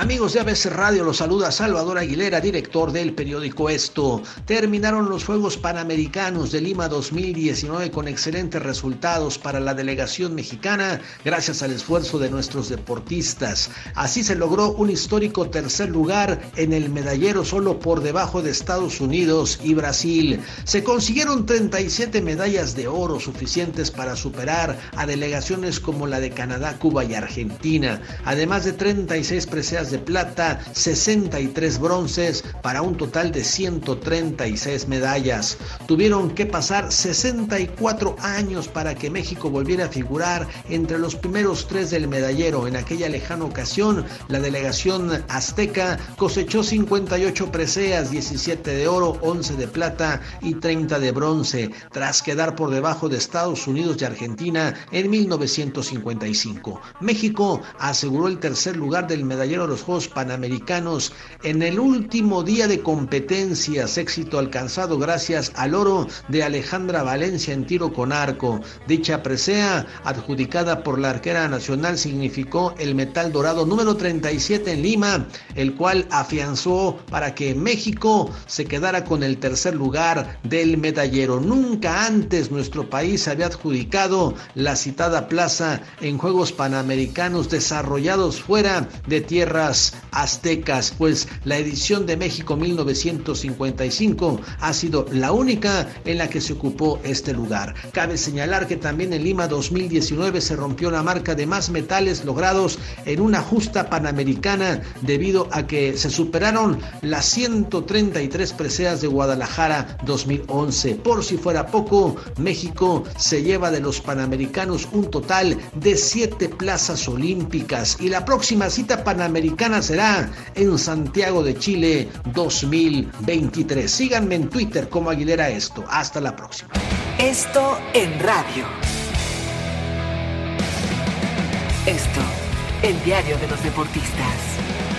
Amigos de ABC Radio, los saluda Salvador Aguilera, director del periódico Esto. Terminaron los Juegos Panamericanos de Lima 2019 con excelentes resultados para la delegación mexicana gracias al esfuerzo de nuestros deportistas. Así se logró un histórico tercer lugar en el medallero solo por debajo de Estados Unidos y Brasil. Se consiguieron 37 medallas de oro suficientes para superar a delegaciones como la de Canadá, Cuba y Argentina, además de 36 preseas de plata, 63 bronces para un total de 136 medallas. Tuvieron que pasar 64 años para que México volviera a figurar entre los primeros tres del medallero. En aquella lejana ocasión, la delegación azteca cosechó 58 preseas, 17 de oro, 11 de plata y 30 de bronce, tras quedar por debajo de Estados Unidos y Argentina en 1955. México aseguró el tercer lugar del medallero los Juegos Panamericanos en el último día de competencias, éxito alcanzado gracias al oro de Alejandra Valencia en tiro con arco. Dicha presea, adjudicada por la arquera nacional, significó el metal dorado número 37 en Lima, el cual afianzó para que México se quedara con el tercer lugar del medallero. Nunca antes nuestro país había adjudicado la citada plaza en Juegos Panamericanos desarrollados fuera de tierra aztecas, pues la edición de México 1955 ha sido la única en la que se ocupó este lugar. Cabe señalar que también en Lima 2019 se rompió la marca de más metales logrados en una justa panamericana debido a que se superaron las 133 preseas de Guadalajara 2011. Por si fuera poco, México se lleva de los panamericanos un total de siete plazas olímpicas y la próxima cita panamericana será en Santiago de Chile 2023. Síganme en Twitter como Aguilera Esto. Hasta la próxima. Esto en radio. Esto, el diario de los deportistas.